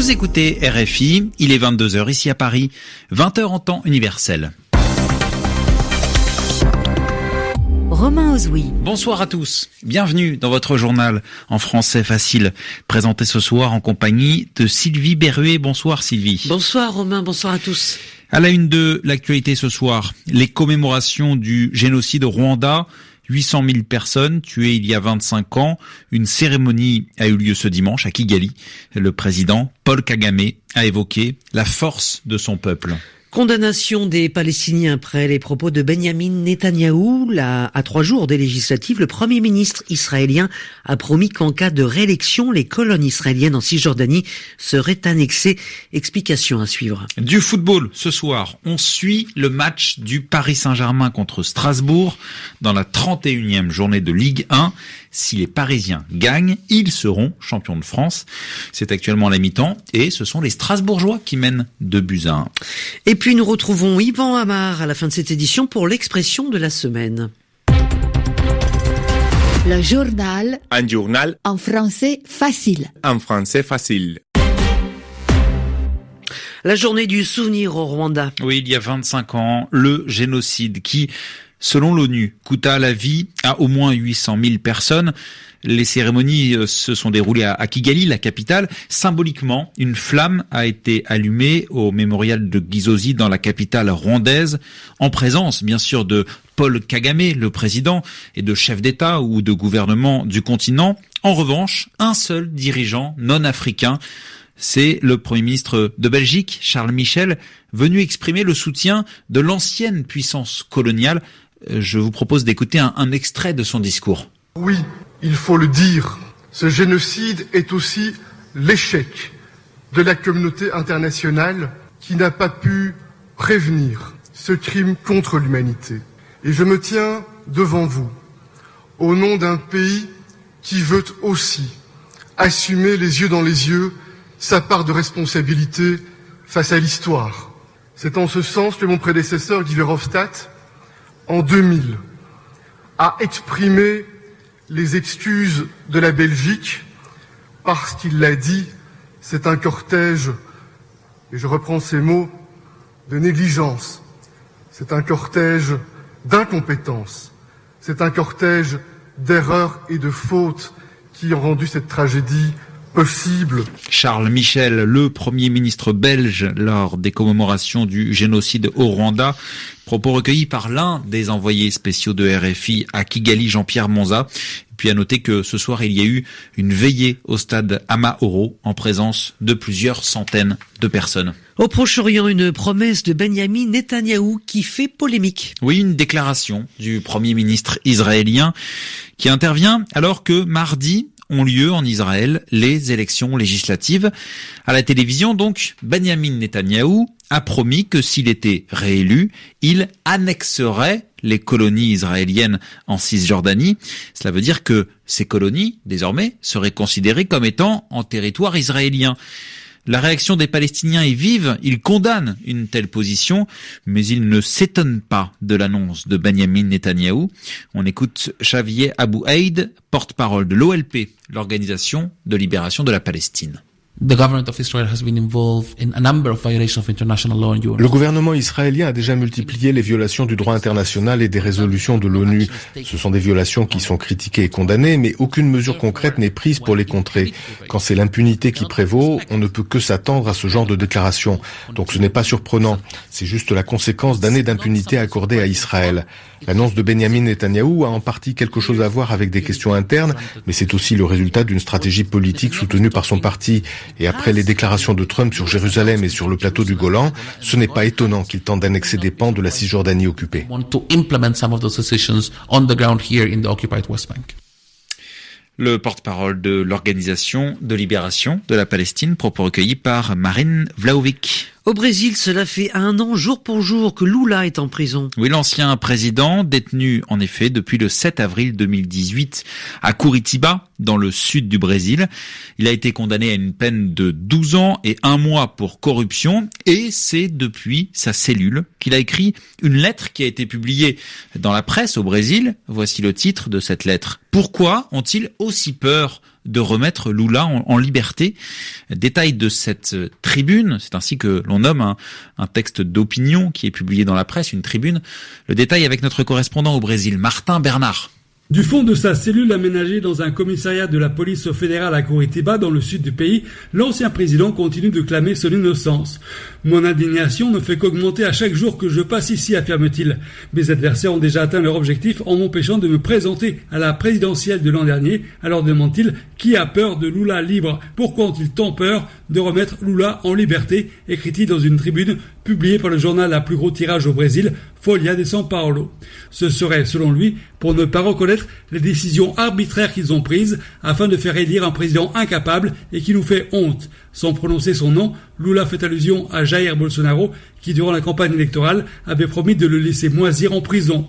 Vous écoutez RFI, il est 22h ici à Paris, 20h en temps universel. Romain Ozoui. Bonsoir à tous. Bienvenue dans votre journal en français facile, présenté ce soir en compagnie de Sylvie Berruet. Bonsoir Sylvie. Bonsoir Romain, bonsoir à tous. À la une de l'actualité ce soir, les commémorations du génocide au Rwanda. 800 000 personnes tuées il y a 25 ans. Une cérémonie a eu lieu ce dimanche à Kigali. Le président Paul Kagame a évoqué la force de son peuple. Condamnation des Palestiniens après les propos de Benjamin Netanyahou. À trois jours des législatives, le Premier ministre israélien a promis qu'en cas de réélection, les colonnes israéliennes en Cisjordanie seraient annexées. Explication à suivre. Du football, ce soir, on suit le match du Paris Saint-Germain contre Strasbourg dans la 31e journée de Ligue 1. Si les Parisiens gagnent, ils seront champions de France. C'est actuellement la mi-temps et ce sont les Strasbourgeois qui mènent 2 buts à 1. Et puis nous retrouvons Yvan Amar à la fin de cette édition pour l'expression de la semaine. Le journal. Un journal. En français facile. En français facile. La journée du souvenir au Rwanda. Oui, il y a 25 ans, le génocide qui selon l'ONU, coûta la vie à au moins 800 000 personnes. Les cérémonies euh, se sont déroulées à Kigali, la capitale. Symboliquement, une flamme a été allumée au mémorial de Gizosi dans la capitale rwandaise, en présence bien sûr de Paul Kagame, le président, et de chefs d'État ou de gouvernement du continent. En revanche, un seul dirigeant non africain c'est le Premier ministre de Belgique, Charles Michel, venu exprimer le soutien de l'ancienne puissance coloniale je vous propose d'écouter un, extrait de son discours. Oui, il faut le dire, ce génocide est aussi l'échec de la communauté internationale qui n'a pas pu prévenir ce crime contre l'humanité. Et je me tiens devant vous au nom d'un pays qui veut aussi assumer les yeux dans les yeux sa part de responsabilité face à l'histoire. C'est en ce sens que mon prédécesseur Guy Verhofstadt en 2000, a exprimé les excuses de la Belgique parce qu'il l'a dit, c'est un cortège, et je reprends ces mots, de négligence, c'est un cortège d'incompétence, c'est un cortège d'erreurs et de fautes qui ont rendu cette tragédie possible. Charles Michel, le premier ministre belge lors des commémorations du génocide au Rwanda, propos recueillis par l'un des envoyés spéciaux de RFI à Kigali, Jean-Pierre Monza. puis à noter que ce soir, il y a eu une veillée au stade Amahoro en présence de plusieurs centaines de personnes. Au Proche-Orient, une promesse de Benjamin Netanyahou qui fait polémique. Oui, une déclaration du Premier ministre israélien qui intervient alors que mardi, ont lieu en Israël les élections législatives. À la télévision, donc, Benjamin Netanyahou a promis que s'il était réélu, il annexerait les colonies israéliennes en Cisjordanie. Cela veut dire que ces colonies, désormais, seraient considérées comme étant en territoire israélien. La réaction des Palestiniens est vive, ils condamnent une telle position, mais ils ne s'étonnent pas de l'annonce de Benjamin Netanyahou. On écoute Xavier Abou Haïd, porte-parole de l'OLP, l'Organisation de libération de la Palestine. Le gouvernement israélien a déjà multiplié les violations du droit international et des résolutions de l'ONU. Ce sont des violations qui sont critiquées et condamnées, mais aucune mesure concrète n'est prise pour les contrer. Quand c'est l'impunité qui prévaut, on ne peut que s'attendre à ce genre de déclaration. Donc ce n'est pas surprenant. C'est juste la conséquence d'années d'impunité accordées à Israël. L'annonce de Benjamin Netanyahou a en partie quelque chose à voir avec des questions internes, mais c'est aussi le résultat d'une stratégie politique soutenue par son parti. Et après les déclarations de Trump sur Jérusalem et sur le plateau du Golan, ce n'est pas étonnant qu'il tente d'annexer des pans de la Cisjordanie occupée. Le porte-parole de l'Organisation de libération de la Palestine, propos recueillis par Marine Vlaovic. Au Brésil, cela fait un an jour pour jour que Lula est en prison. Oui, l'ancien président, détenu en effet depuis le 7 avril 2018 à Curitiba, dans le sud du Brésil. Il a été condamné à une peine de 12 ans et un mois pour corruption et c'est depuis sa cellule qu'il a écrit une lettre qui a été publiée dans la presse au Brésil. Voici le titre de cette lettre. Pourquoi ont-ils aussi peur de remettre Lula en, liberté. Détail de cette tribune, c'est ainsi que l'on nomme un, texte d'opinion qui est publié dans la presse, une tribune. Le détail avec notre correspondant au Brésil, Martin Bernard. Du fond de sa cellule aménagée dans un commissariat de la police fédérale à Curitiba, dans le sud du pays, l'ancien président continue de clamer son innocence. Mon indignation ne fait qu'augmenter à chaque jour que je passe ici, affirme-t-il. Mes adversaires ont déjà atteint leur objectif en m'empêchant de me présenter à la présidentielle de l'an dernier. Alors demande-t-il, qui a peur de Lula libre? Pourquoi ont-ils tant peur de remettre Lula en liberté? écrit-il dans une tribune publiée par le journal à plus gros tirage au Brésil, Folia de São Paulo. Ce serait, selon lui, pour ne pas reconnaître les décisions arbitraires qu'ils ont prises afin de faire élire un président incapable et qui nous fait honte. Sans prononcer son nom, Lula fait allusion à Jair Bolsonaro qui, durant la campagne électorale, avait promis de le laisser moisir en prison.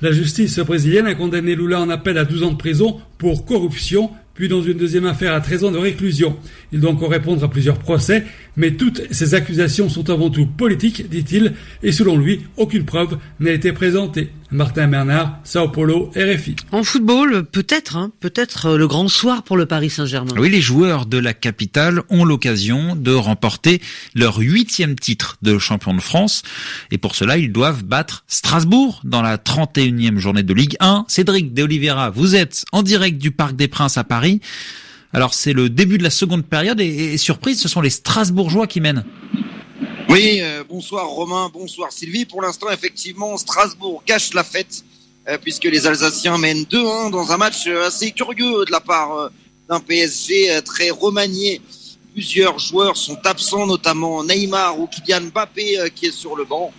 La justice brésilienne a condamné Lula en appel à 12 ans de prison pour corruption, puis dans une deuxième affaire à 13 ans de réclusion. Il doit encore répondre à plusieurs procès, mais toutes ces accusations sont avant tout politiques, dit-il, et selon lui, aucune preuve n'a été présentée. Martin Bernard, Sao Paulo, RFI. En football, peut-être, hein, peut-être euh, le grand soir pour le Paris Saint-Germain. Oui, les joueurs de la capitale ont l'occasion de remporter leur huitième titre de champion de France, et pour cela, ils doivent battre Strasbourg dans la 31e journée de Ligue 1. Cédric De Oliveira, vous êtes en direct du Parc des Princes à Paris. Alors c'est le début de la seconde période et, surprise, ce sont les Strasbourgeois qui mènent. Oui, euh, bonsoir Romain, bonsoir Sylvie. Pour l'instant, effectivement, Strasbourg gâche la fête euh, puisque les Alsaciens mènent 2-1 dans un match euh, assez curieux de la part d'un PSG très remanié. Plusieurs joueurs sont absents, notamment Neymar ou Kylian Mbappé qui est sur le banc.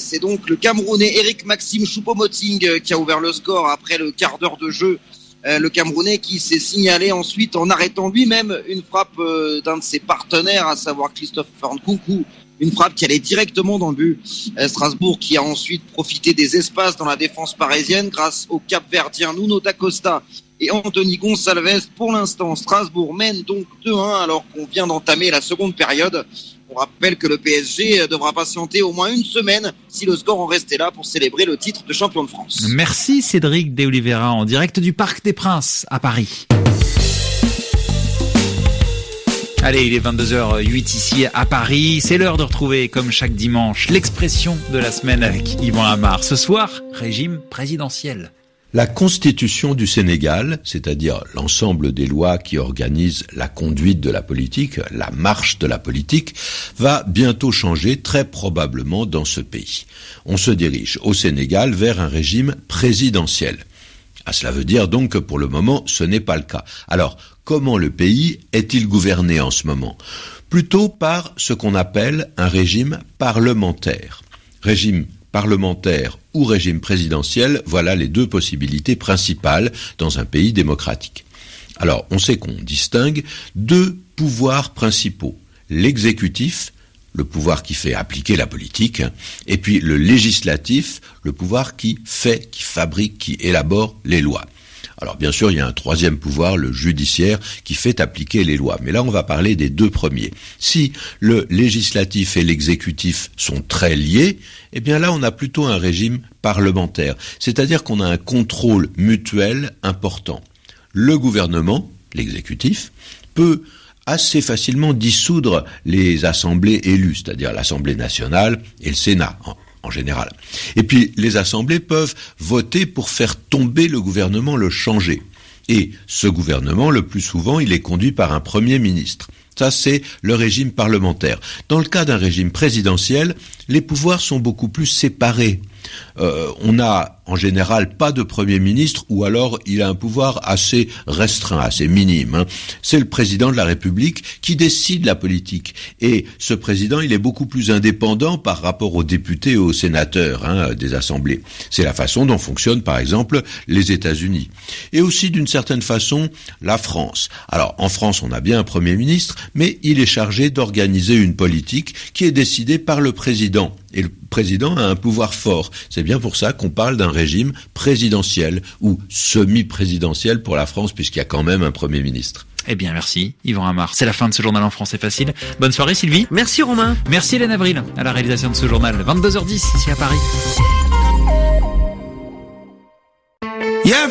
C'est donc le Camerounais Eric Maxime Choupo-Moting qui a ouvert le score après le quart d'heure de jeu euh, le Camerounais qui s'est signalé ensuite en arrêtant lui-même une frappe euh, d'un de ses partenaires, à savoir Christophe Nkunku, une frappe qui allait directement dans le but. Euh, Strasbourg qui a ensuite profité des espaces dans la défense parisienne grâce au Cap-Verdien Nuno Costa et Anthony Gonçalves. Pour l'instant, Strasbourg mène donc 2-1 alors qu'on vient d'entamer la seconde période. Rappelle que le PSG devra patienter au moins une semaine si le score en restait là pour célébrer le titre de champion de France. Merci Cédric De Oliveira en direct du Parc des Princes à Paris. Allez, il est 22h08 ici à Paris. C'est l'heure de retrouver, comme chaque dimanche, l'expression de la semaine avec Yvan Amar. Ce soir, régime présidentiel. La constitution du Sénégal, c'est-à-dire l'ensemble des lois qui organisent la conduite de la politique, la marche de la politique, va bientôt changer très probablement dans ce pays. On se dirige au Sénégal vers un régime présidentiel. Cela veut dire donc que pour le moment, ce n'est pas le cas. Alors, comment le pays est-il gouverné en ce moment? Plutôt par ce qu'on appelle un régime parlementaire. Régime parlementaire régime présidentiel, voilà les deux possibilités principales dans un pays démocratique. Alors, on sait qu'on distingue deux pouvoirs principaux. L'exécutif, le pouvoir qui fait appliquer la politique, et puis le législatif, le pouvoir qui fait, qui fabrique, qui élabore les lois. Alors bien sûr, il y a un troisième pouvoir, le judiciaire, qui fait appliquer les lois. Mais là, on va parler des deux premiers. Si le législatif et l'exécutif sont très liés, eh bien là, on a plutôt un régime parlementaire. C'est-à-dire qu'on a un contrôle mutuel important. Le gouvernement, l'exécutif, peut assez facilement dissoudre les assemblées élues, c'est-à-dire l'Assemblée nationale et le Sénat en général. Et puis les assemblées peuvent voter pour faire tomber le gouvernement, le changer. Et ce gouvernement, le plus souvent, il est conduit par un Premier ministre. Ça, c'est le régime parlementaire. Dans le cas d'un régime présidentiel, les pouvoirs sont beaucoup plus séparés. Euh, on n'a en général pas de Premier ministre ou alors il a un pouvoir assez restreint, assez minime. Hein. C'est le président de la République qui décide la politique. Et ce président, il est beaucoup plus indépendant par rapport aux députés et aux sénateurs hein, des assemblées. C'est la façon dont fonctionnent par exemple les États-Unis. Et aussi d'une certaine façon la France. Alors en France, on a bien un Premier ministre, mais il est chargé d'organiser une politique qui est décidée par le président. Et le président a un pouvoir fort. C'est bien pour ça qu'on parle d'un régime présidentiel ou semi-présidentiel pour la France, puisqu'il y a quand même un Premier ministre. Eh bien, merci, Yvan Amar. C'est la fin de ce journal en français facile. Bonne soirée, Sylvie. Merci, Romain. Merci, Hélène Avril, à la réalisation de ce journal. 22h10, ici à Paris.